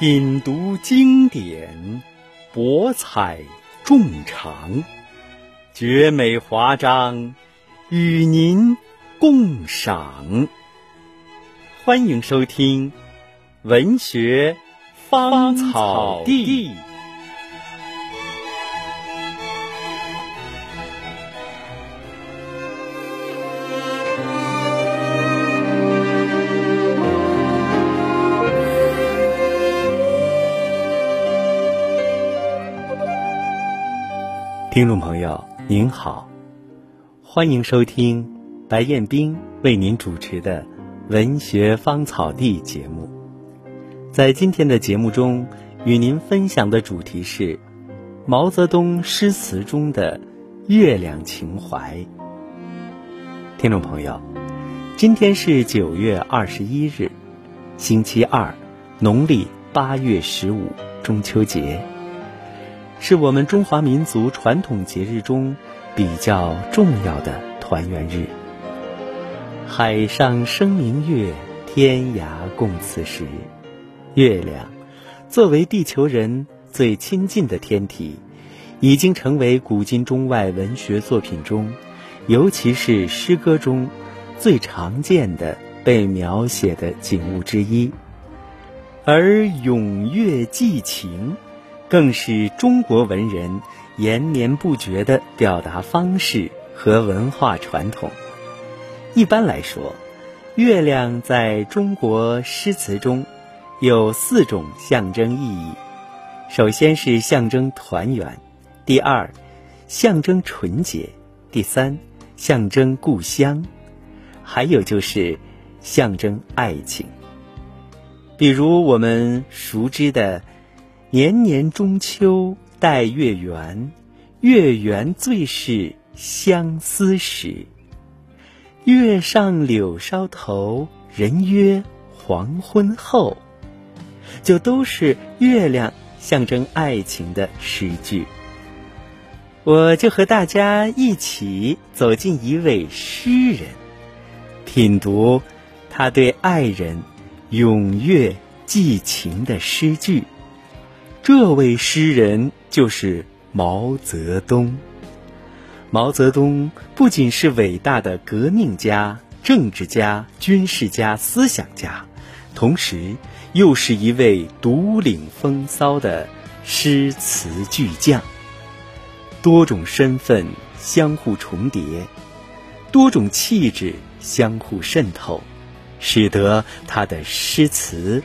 品读经典，博采众长，绝美华章，与您共赏。欢迎收听《文学芳草地》。听众朋友您好，欢迎收听白彦冰为您主持的《文学芳草地》节目。在今天的节目中，与您分享的主题是毛泽东诗词中的月亮情怀。听众朋友，今天是九月二十一日，星期二，农历八月十五，中秋节。是我们中华民族传统节日中比较重要的团圆日。海上生明月，天涯共此时。月亮作为地球人最亲近的天体，已经成为古今中外文学作品中，尤其是诗歌中最常见的被描写的景物之一。而咏月寄情。更是中国文人延绵不绝的表达方式和文化传统。一般来说，月亮在中国诗词中有四种象征意义：首先是象征团圆，第二，象征纯洁，第三，象征故乡，还有就是象征爱情。比如我们熟知的。年年中秋待月圆，月圆最是相思时。月上柳梢头，人约黄昏后。就都是月亮象征爱情的诗句。我就和大家一起走进一位诗人，品读他对爱人咏月寄情的诗句。这位诗人就是毛泽东。毛泽东不仅是伟大的革命家、政治家、军事家、思想家，同时又是一位独领风骚的诗词巨匠。多种身份相互重叠，多种气质相互渗透，使得他的诗词。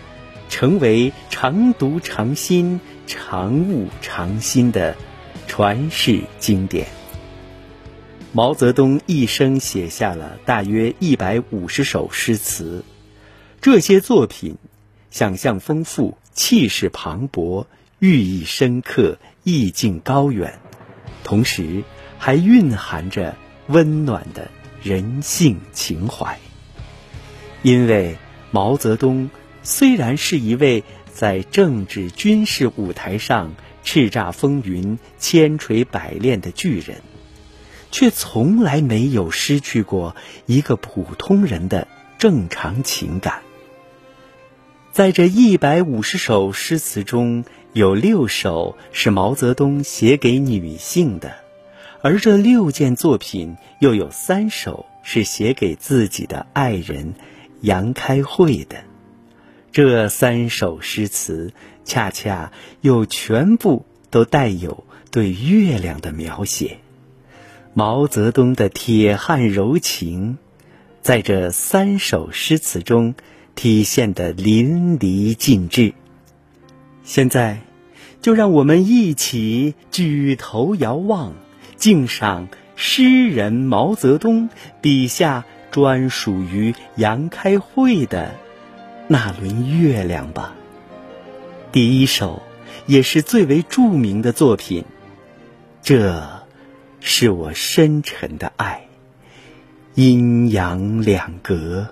成为常读常新、常悟常新的传世经典。毛泽东一生写下了大约一百五十首诗词，这些作品想象丰富、气势磅礴、寓意深刻、意境高远，同时还蕴含着温暖的人性情怀。因为毛泽东。虽然是一位在政治军事舞台上叱咤风云、千锤百炼的巨人，却从来没有失去过一个普通人的正常情感。在这一百五十首诗词中，有六首是毛泽东写给女性的，而这六件作品又有三首是写给自己的爱人杨开慧的。这三首诗词，恰恰又全部都带有对月亮的描写。毛泽东的铁汉柔情，在这三首诗词中体现的淋漓尽致。现在，就让我们一起举头遥望，敬赏诗人毛泽东笔下专属于杨开慧的。那轮月亮吧，第一首也是最为著名的作品。这，是我深沉的爱，阴阳两隔，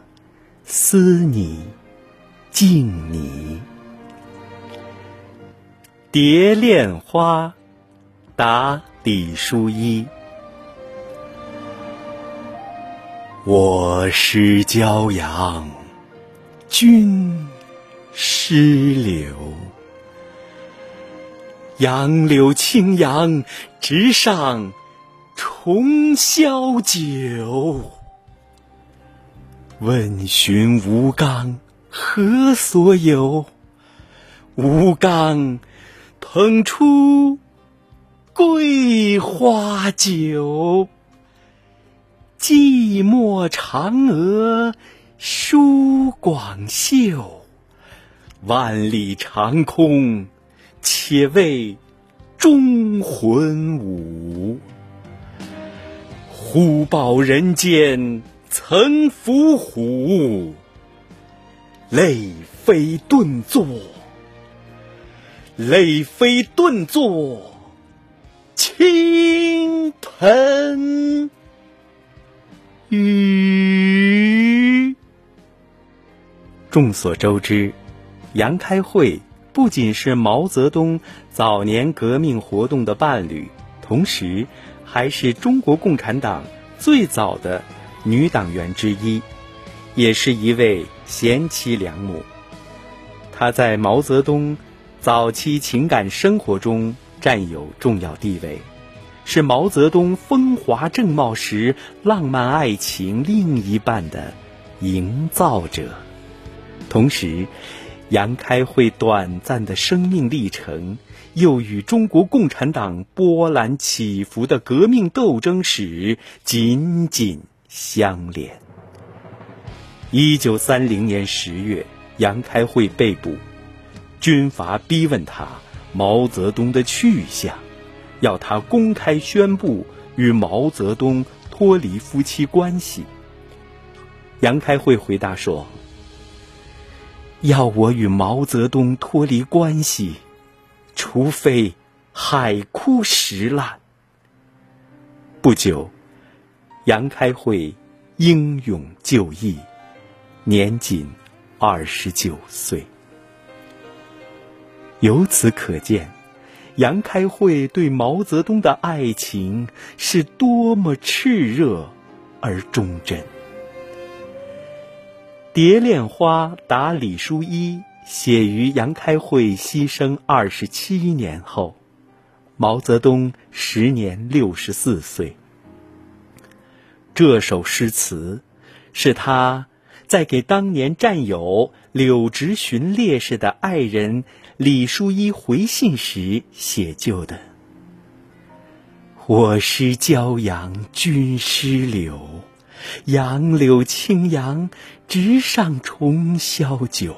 思你，敬你。蝶恋花，答李淑一。我失骄阳。君，诗流。杨柳青杨直上重霄九。问询吴刚何所有？吴刚捧出桂花酒。寂寞嫦娥舒广袖，万里长空且为忠魂舞。忽报人间曾伏虎，泪飞顿作，泪飞顿作倾盆。雨。众所周知，杨开慧不仅是毛泽东早年革命活动的伴侣，同时还是中国共产党最早的女党员之一，也是一位贤妻良母。她在毛泽东早期情感生活中占有重要地位。是毛泽东风华正茂时浪漫爱情另一半的营造者，同时，杨开慧短暂的生命历程又与中国共产党波澜起伏的革命斗争史紧紧相连。一九三零年十月，杨开慧被捕，军阀逼问他毛泽东的去向。要他公开宣布与毛泽东脱离夫妻关系。杨开慧回答说：“要我与毛泽东脱离关系，除非海枯石烂。”不久，杨开慧英勇就义，年仅二十九岁。由此可见。杨开慧对毛泽东的爱情是多么炽热而忠贞。《蝶恋花》答李书一写于杨开慧牺牲二十七年后，毛泽东时年六十四岁。这首诗词是他在给当年战友柳直荀烈士的爱人。李书一回信时写就的：“我师骄阳君师柳，杨柳青杨直上重霄九。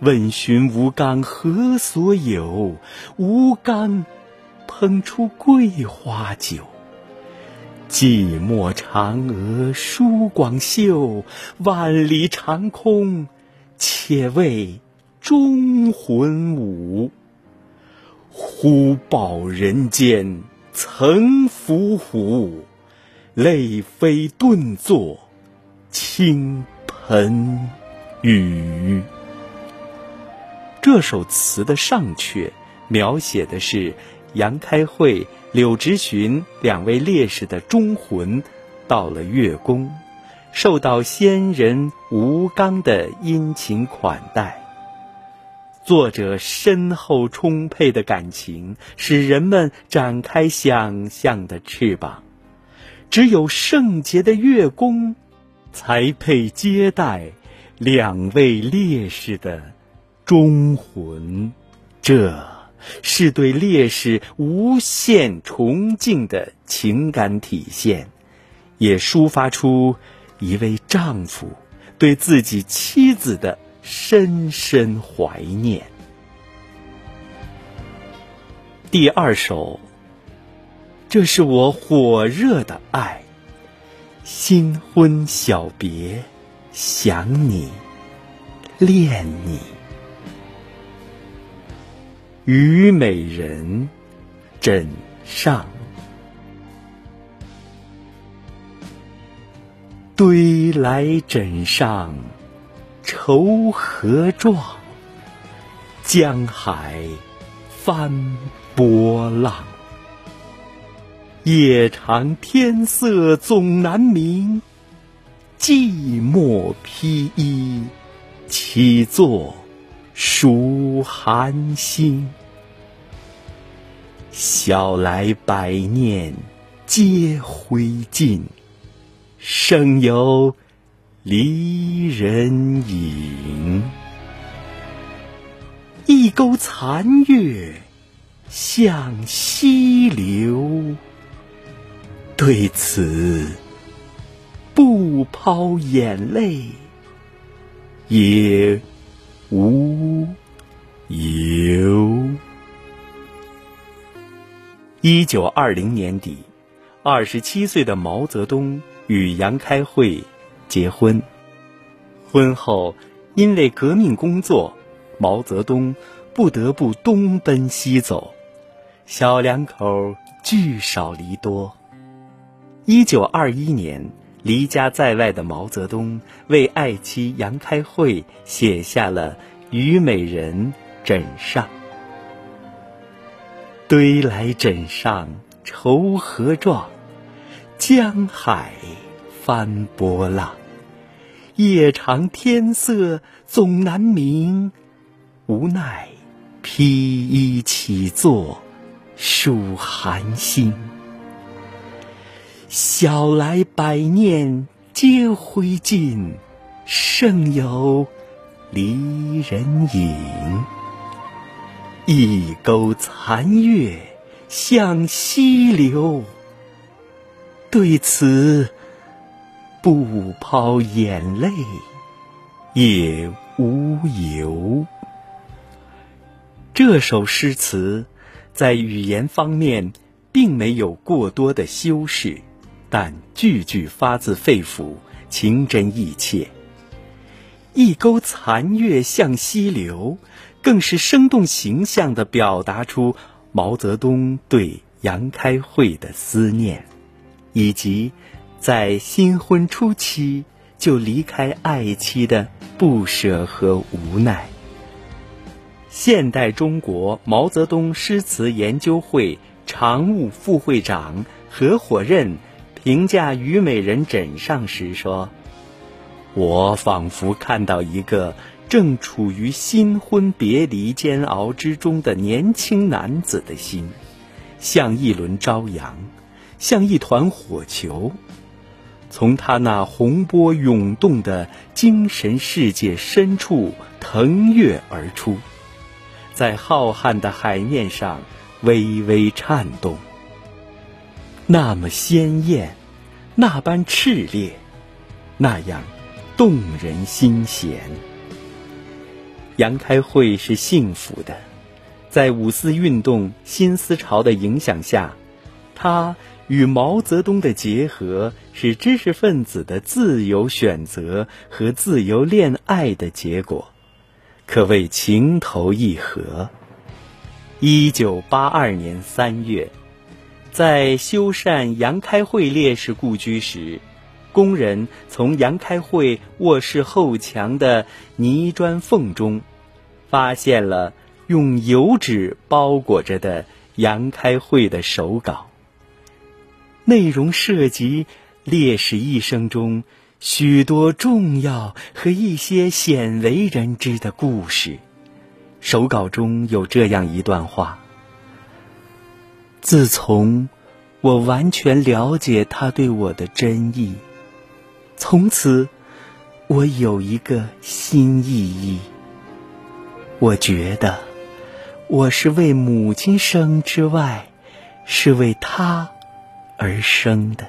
问询吴刚何所有？吴刚烹出桂花酒。寂寞嫦娥舒广袖，万里长空且为。”忠魂舞，忽报人间曾伏虎，泪飞顿作倾盆雨。这首词的上阙描写的是杨开慧、柳直荀两位烈士的忠魂到了月宫，受到先人吴刚的殷勤款待。作者深厚充沛的感情，使人们展开想象的翅膀。只有圣洁的月宫，才配接待两位烈士的忠魂。这是对烈士无限崇敬的情感体现，也抒发出一位丈夫对自己妻子的。深深怀念。第二首，这是我火热的爱，新婚小别，想你，恋你。虞美人，枕上，堆来枕上。愁何状？江海翻波浪，夜长天色总难明。寂寞披衣，起坐数寒星？晓来百念皆灰烬，剩有离人影。一钩残月向西流，对此不抛眼泪也无由。一九二零年底，二十七岁的毛泽东与杨开慧结婚。婚后，因为革命工作。毛泽东不得不东奔西走，小两口聚少离多。一九二一年，离家在外的毛泽东为爱妻杨开慧写下了《虞美人》枕上。堆来枕上愁何状？江海翻波浪。夜长天色总难明。无奈，披衣起坐，数寒星。晓来百念皆灰烬，剩有离人影。一钩残月向西流，对此不抛眼泪也无由。这首诗词在语言方面并没有过多的修饰，但句句发自肺腑，情真意切。一钩残月向西流，更是生动形象地表达出毛泽东对杨开慧的思念，以及在新婚初期就离开爱妻的不舍和无奈。现代中国毛泽东诗词研究会常务副会长、合伙人评价《虞美人》枕上时说：“我仿佛看到一个正处于新婚别离煎熬之中的年轻男子的心，像一轮朝阳，像一团火球，从他那洪波涌动的精神世界深处腾跃而出。”在浩瀚的海面上微微颤动，那么鲜艳，那般炽烈，那样动人心弦。杨开慧是幸福的，在五四运动新思潮的影响下，他与毛泽东的结合是知识分子的自由选择和自由恋爱的结果。可谓情投意合。一九八二年三月，在修缮杨开慧烈士故居时，工人从杨开慧卧室后墙的泥砖缝中，发现了用油纸包裹着的杨开慧的手稿。内容涉及烈士一生中。许多重要和一些鲜为人知的故事，手稿中有这样一段话：自从我完全了解他对我的真意，从此我有一个新意义。我觉得我是为母亲生之外，是为他而生的。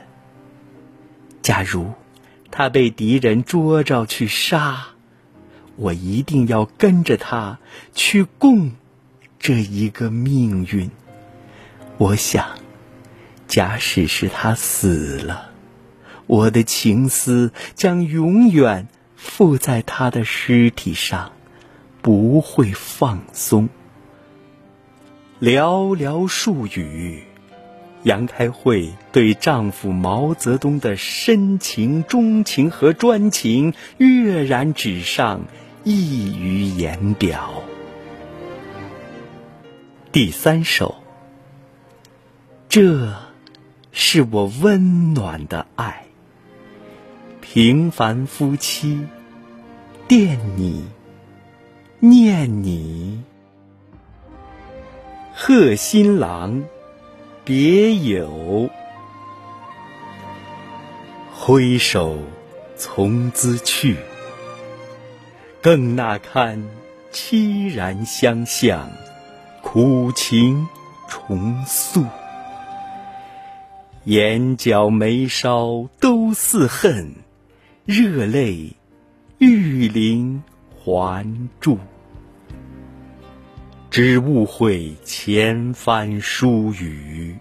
假如。他被敌人捉着去杀，我一定要跟着他去共这一个命运。我想，假使是他死了，我的情思将永远附在他的尸体上，不会放松。寥寥数语。杨开慧对丈夫毛泽东的深情、钟情和专情跃然纸上，溢于言表。第三首，这是我温暖的爱。平凡夫妻，惦你，念你，贺新郎，别有。挥手从兹去，更那堪凄然相向，苦情重诉。眼角眉梢都似恨，热泪欲淋还住。只误会前番疏语，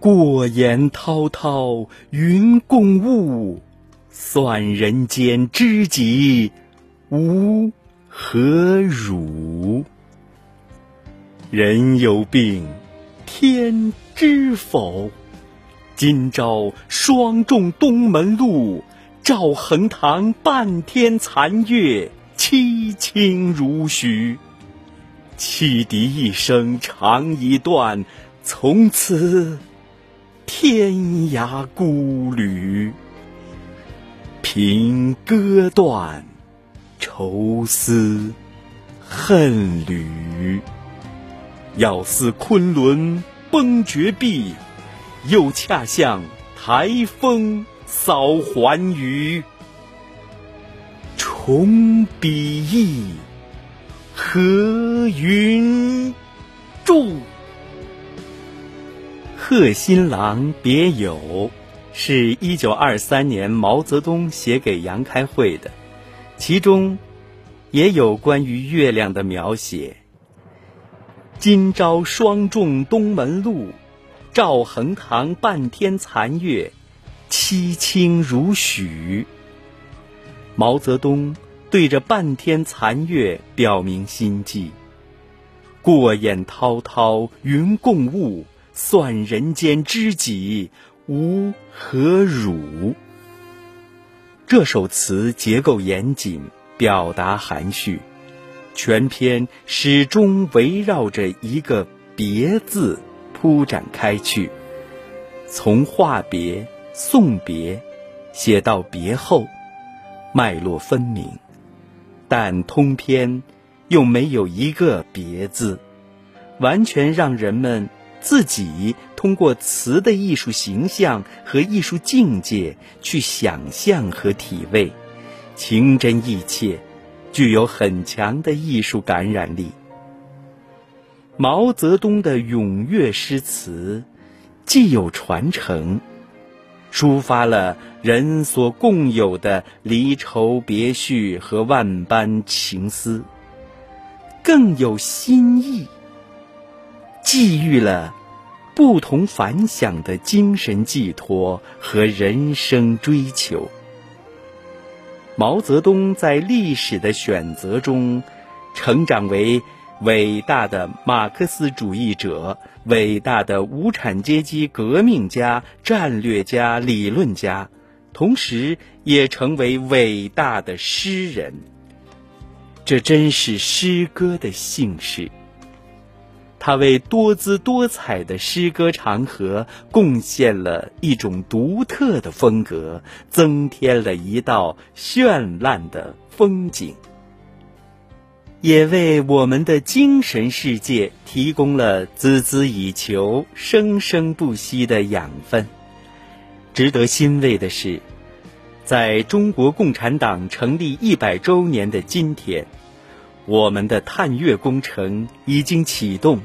过眼滔滔云共雾，算人间知己无何如？人有病，天知否？今朝霜重东门路，照横塘半天残月，凄清如许。汽笛一声长已断，从此天涯孤旅。凭歌断，愁思恨缕。要似昆仑崩绝壁。又恰像台风扫寰宇，重笔意，何云注？贺新郎别友，是一九二三年毛泽东写给杨开慧的，其中也有关于月亮的描写。今朝霜重东门路。照横塘半天残月，凄清如许。毛泽东对着半天残月表明心迹：过眼滔滔云共雾，算人间知己无何如。这首词结构严谨，表达含蓄，全篇始终围绕着一个“别”字。铺展开去，从话别、送别，写到别后，脉络分明，但通篇又没有一个“别”字，完全让人们自己通过词的艺术形象和艺术境界去想象和体味，情真意切，具有很强的艺术感染力。毛泽东的咏月诗词，既有传承，抒发了人所共有的离愁别绪和万般情思，更有新意，寄予了不同凡响的精神寄托和人生追求。毛泽东在历史的选择中，成长为。伟大的马克思主义者，伟大的无产阶级革命家、战略家、理论家，同时也成为伟大的诗人。这真是诗歌的幸事。他为多姿多彩的诗歌长河贡献了一种独特的风格，增添了一道绚烂的风景。也为我们的精神世界提供了孜孜以求、生生不息的养分。值得欣慰的是，在中国共产党成立一百周年的今天，我们的探月工程已经启动。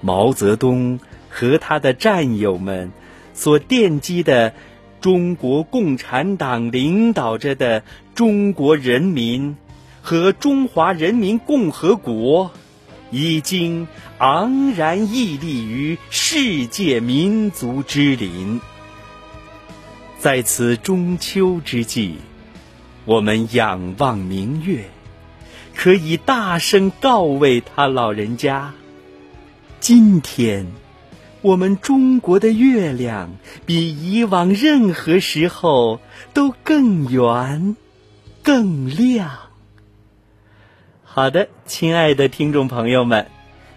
毛泽东和他的战友们所奠基的中国共产党领导着的中国人民。和中华人民共和国已经昂然屹立于世界民族之林。在此中秋之际，我们仰望明月，可以大声告慰他老人家：今天，我们中国的月亮比以往任何时候都更圆、更亮。好的，亲爱的听众朋友们，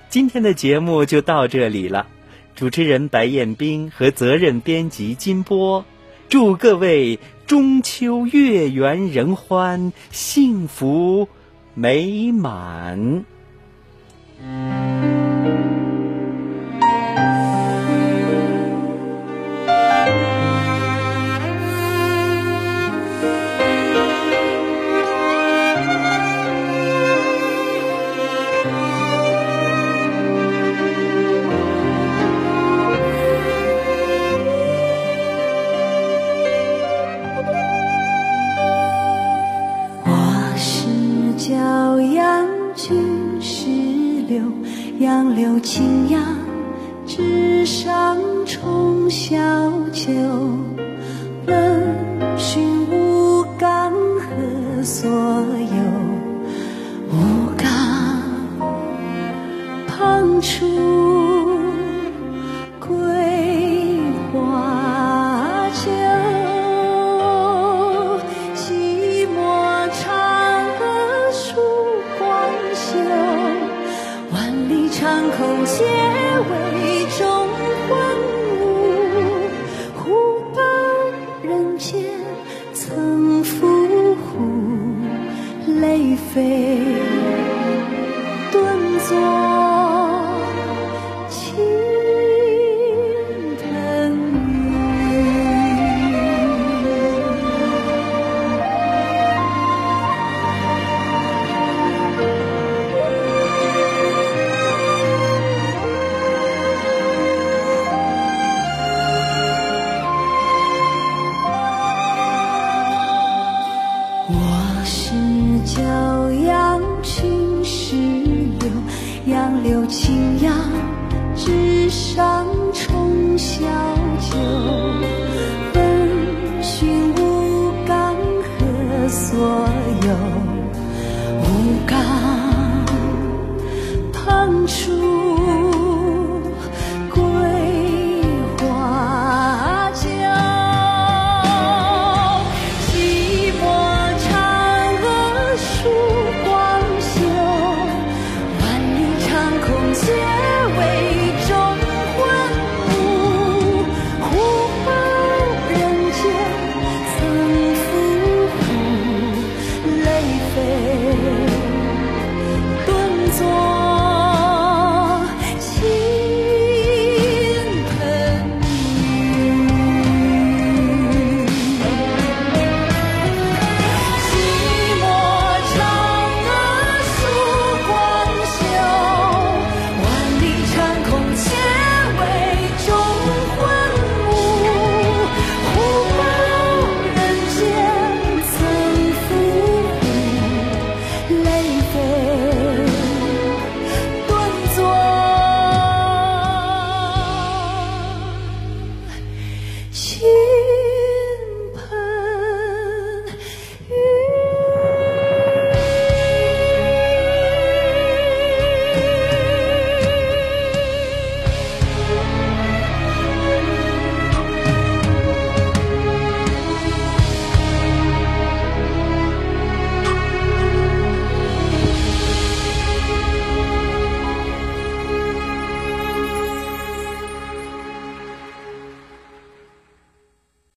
今天的节目就到这里了。主持人白彦斌和责任编辑金波，祝各位中秋月圆人欢，幸福美满。青杨，枝上冲小丘。任寻吴刚何所有？吴刚旁出。